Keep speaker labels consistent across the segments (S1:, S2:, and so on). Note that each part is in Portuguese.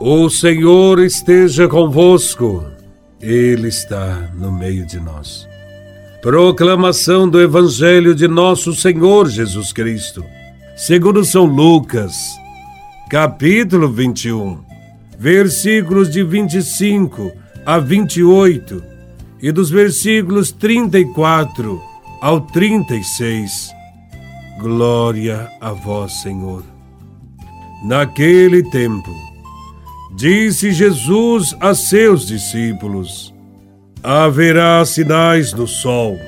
S1: O Senhor esteja convosco, Ele está no meio de nós. Proclamação do Evangelho de Nosso Senhor Jesus Cristo, segundo São Lucas, capítulo 21, versículos de 25 a 28 e dos versículos 34 ao 36. Glória a vós, Senhor. Naquele tempo, Disse Jesus a seus discípulos: Haverá sinais no sol,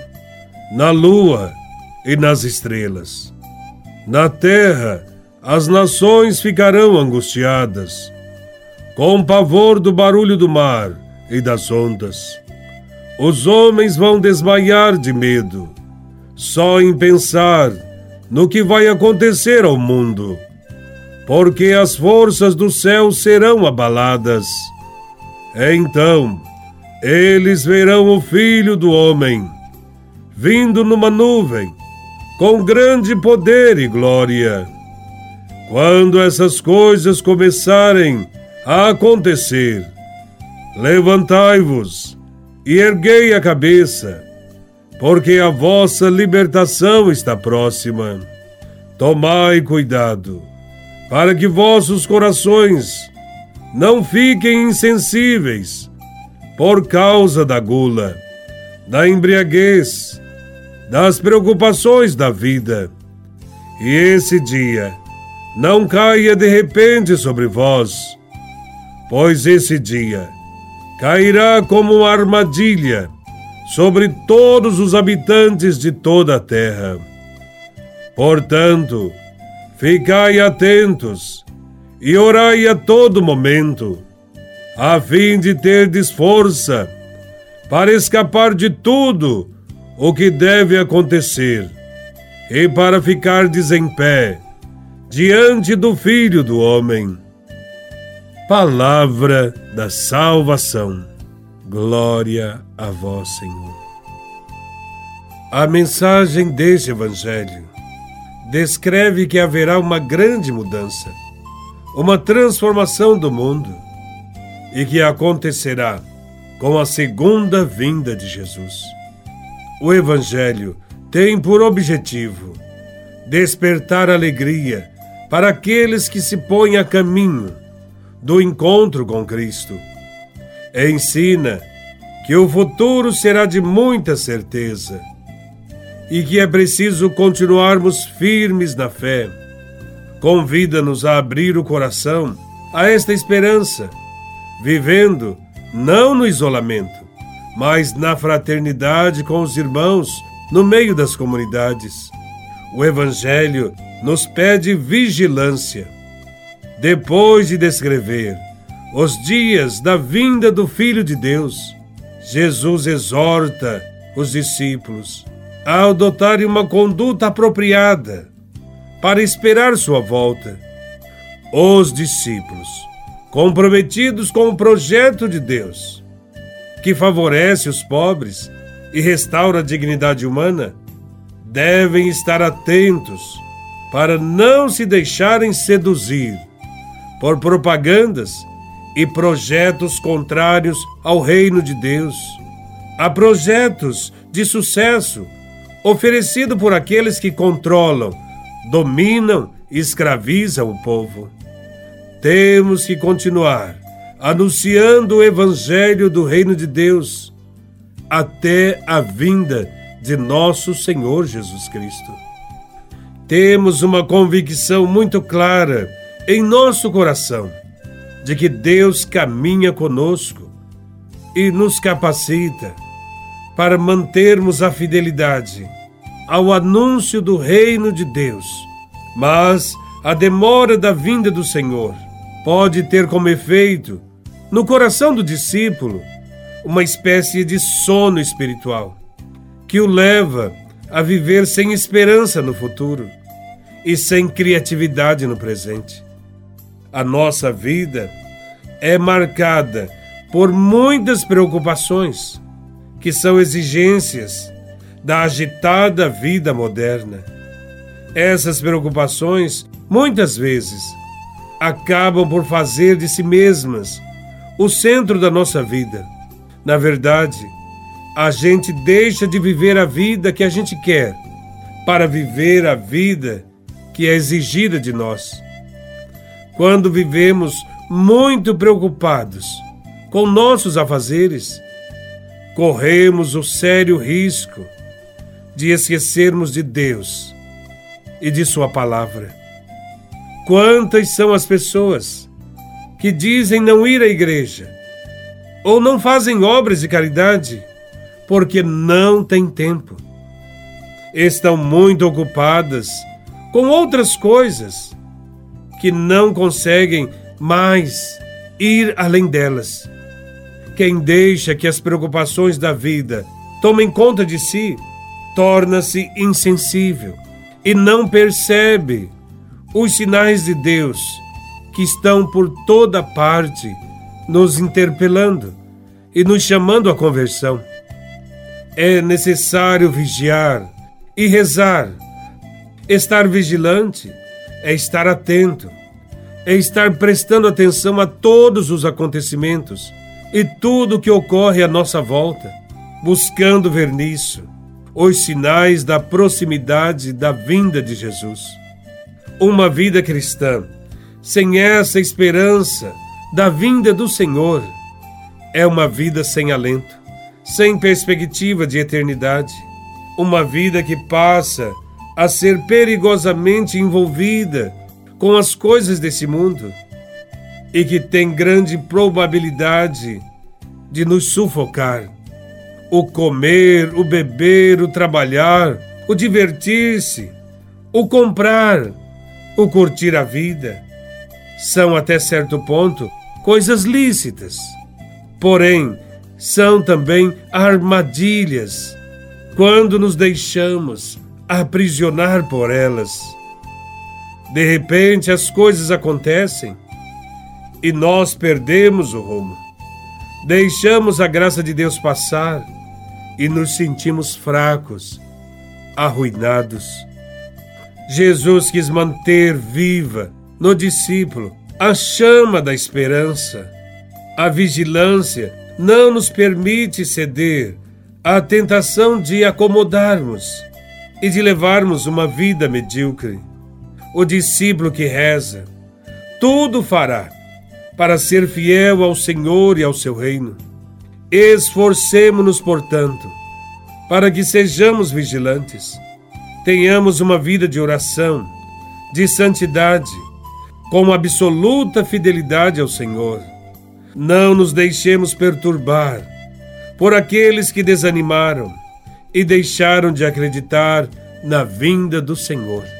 S1: na lua e nas estrelas. Na terra, as nações ficarão angustiadas, com pavor do barulho do mar e das ondas. Os homens vão desmaiar de medo, só em pensar no que vai acontecer ao mundo porque as forças do céu serão abaladas. Então, eles verão o Filho do Homem, vindo numa nuvem, com grande poder e glória. Quando essas coisas começarem a acontecer, levantai-vos e erguei a cabeça, porque a vossa libertação está próxima. Tomai cuidado para que vossos corações não fiquem insensíveis por causa da gula, da embriaguez, das preocupações da vida. E esse dia não caia de repente sobre vós, pois esse dia cairá como uma armadilha sobre todos os habitantes de toda a terra. Portanto, Ficai atentos e orai a todo momento, a fim de terdes força para escapar de tudo o que deve acontecer e para ficardes em pé diante do Filho do Homem. Palavra da salvação. Glória a vós, Senhor. A mensagem deste Evangelho descreve que haverá uma grande mudança, uma transformação do mundo e que acontecerá com a segunda vinda de Jesus. O Evangelho tem por objetivo despertar alegria para aqueles que se põem a caminho do encontro com Cristo. Ensina que o futuro será de muita certeza e que é preciso continuarmos firmes na fé. Convida-nos a abrir o coração a esta esperança, vivendo não no isolamento, mas na fraternidade com os irmãos no meio das comunidades. O Evangelho nos pede vigilância. Depois de descrever os dias da vinda do Filho de Deus, Jesus exorta os discípulos a adotarem uma conduta apropriada para esperar sua volta. Os discípulos, comprometidos com o projeto de Deus, que favorece os pobres e restaura a dignidade humana, devem estar atentos para não se deixarem seduzir por propagandas e projetos contrários ao reino de Deus, a projetos de sucesso oferecido por aqueles que controlam, dominam e escravizam o povo. Temos que continuar anunciando o Evangelho do Reino de Deus até a vinda de nosso Senhor Jesus Cristo. Temos uma convicção muito clara em nosso coração de que Deus caminha conosco e nos capacita para mantermos a fidelidade ao anúncio do reino de Deus. Mas a demora da vinda do Senhor pode ter como efeito, no coração do discípulo, uma espécie de sono espiritual, que o leva a viver sem esperança no futuro e sem criatividade no presente. A nossa vida é marcada por muitas preocupações que são exigências da agitada vida moderna. Essas preocupações, muitas vezes, acabam por fazer de si mesmas o centro da nossa vida. Na verdade, a gente deixa de viver a vida que a gente quer para viver a vida que é exigida de nós. Quando vivemos muito preocupados com nossos afazeres, corremos o sério risco de esquecermos de Deus e de Sua palavra. Quantas são as pessoas que dizem não ir à igreja ou não fazem obras de caridade porque não têm tempo? Estão muito ocupadas com outras coisas que não conseguem mais ir além delas. Quem deixa que as preocupações da vida tomem conta de si, torna-se insensível e não percebe os sinais de Deus que estão por toda parte nos interpelando e nos chamando à conversão. É necessário vigiar e rezar. Estar vigilante é estar atento, é estar prestando atenção a todos os acontecimentos e tudo o que ocorre à nossa volta, buscando ver nisso os sinais da proximidade da vinda de Jesus. Uma vida cristã, sem essa esperança da vinda do Senhor, é uma vida sem alento, sem perspectiva de eternidade, uma vida que passa a ser perigosamente envolvida com as coisas desse mundo e que tem grande probabilidade de nos sufocar. O comer, o beber, o trabalhar, o divertir-se, o comprar, o curtir a vida, são até certo ponto coisas lícitas. Porém, são também armadilhas quando nos deixamos aprisionar por elas. De repente as coisas acontecem e nós perdemos o rumo. Deixamos a graça de Deus passar e nos sentimos fracos, arruinados. Jesus quis manter viva no discípulo a chama da esperança. A vigilância não nos permite ceder à tentação de acomodarmos e de levarmos uma vida medíocre. O discípulo que reza, tudo fará para ser fiel ao Senhor e ao seu reino. Esforcemo-nos, portanto, para que sejamos vigilantes, tenhamos uma vida de oração, de santidade, com absoluta fidelidade ao Senhor. Não nos deixemos perturbar por aqueles que desanimaram e deixaram de acreditar na vinda do Senhor.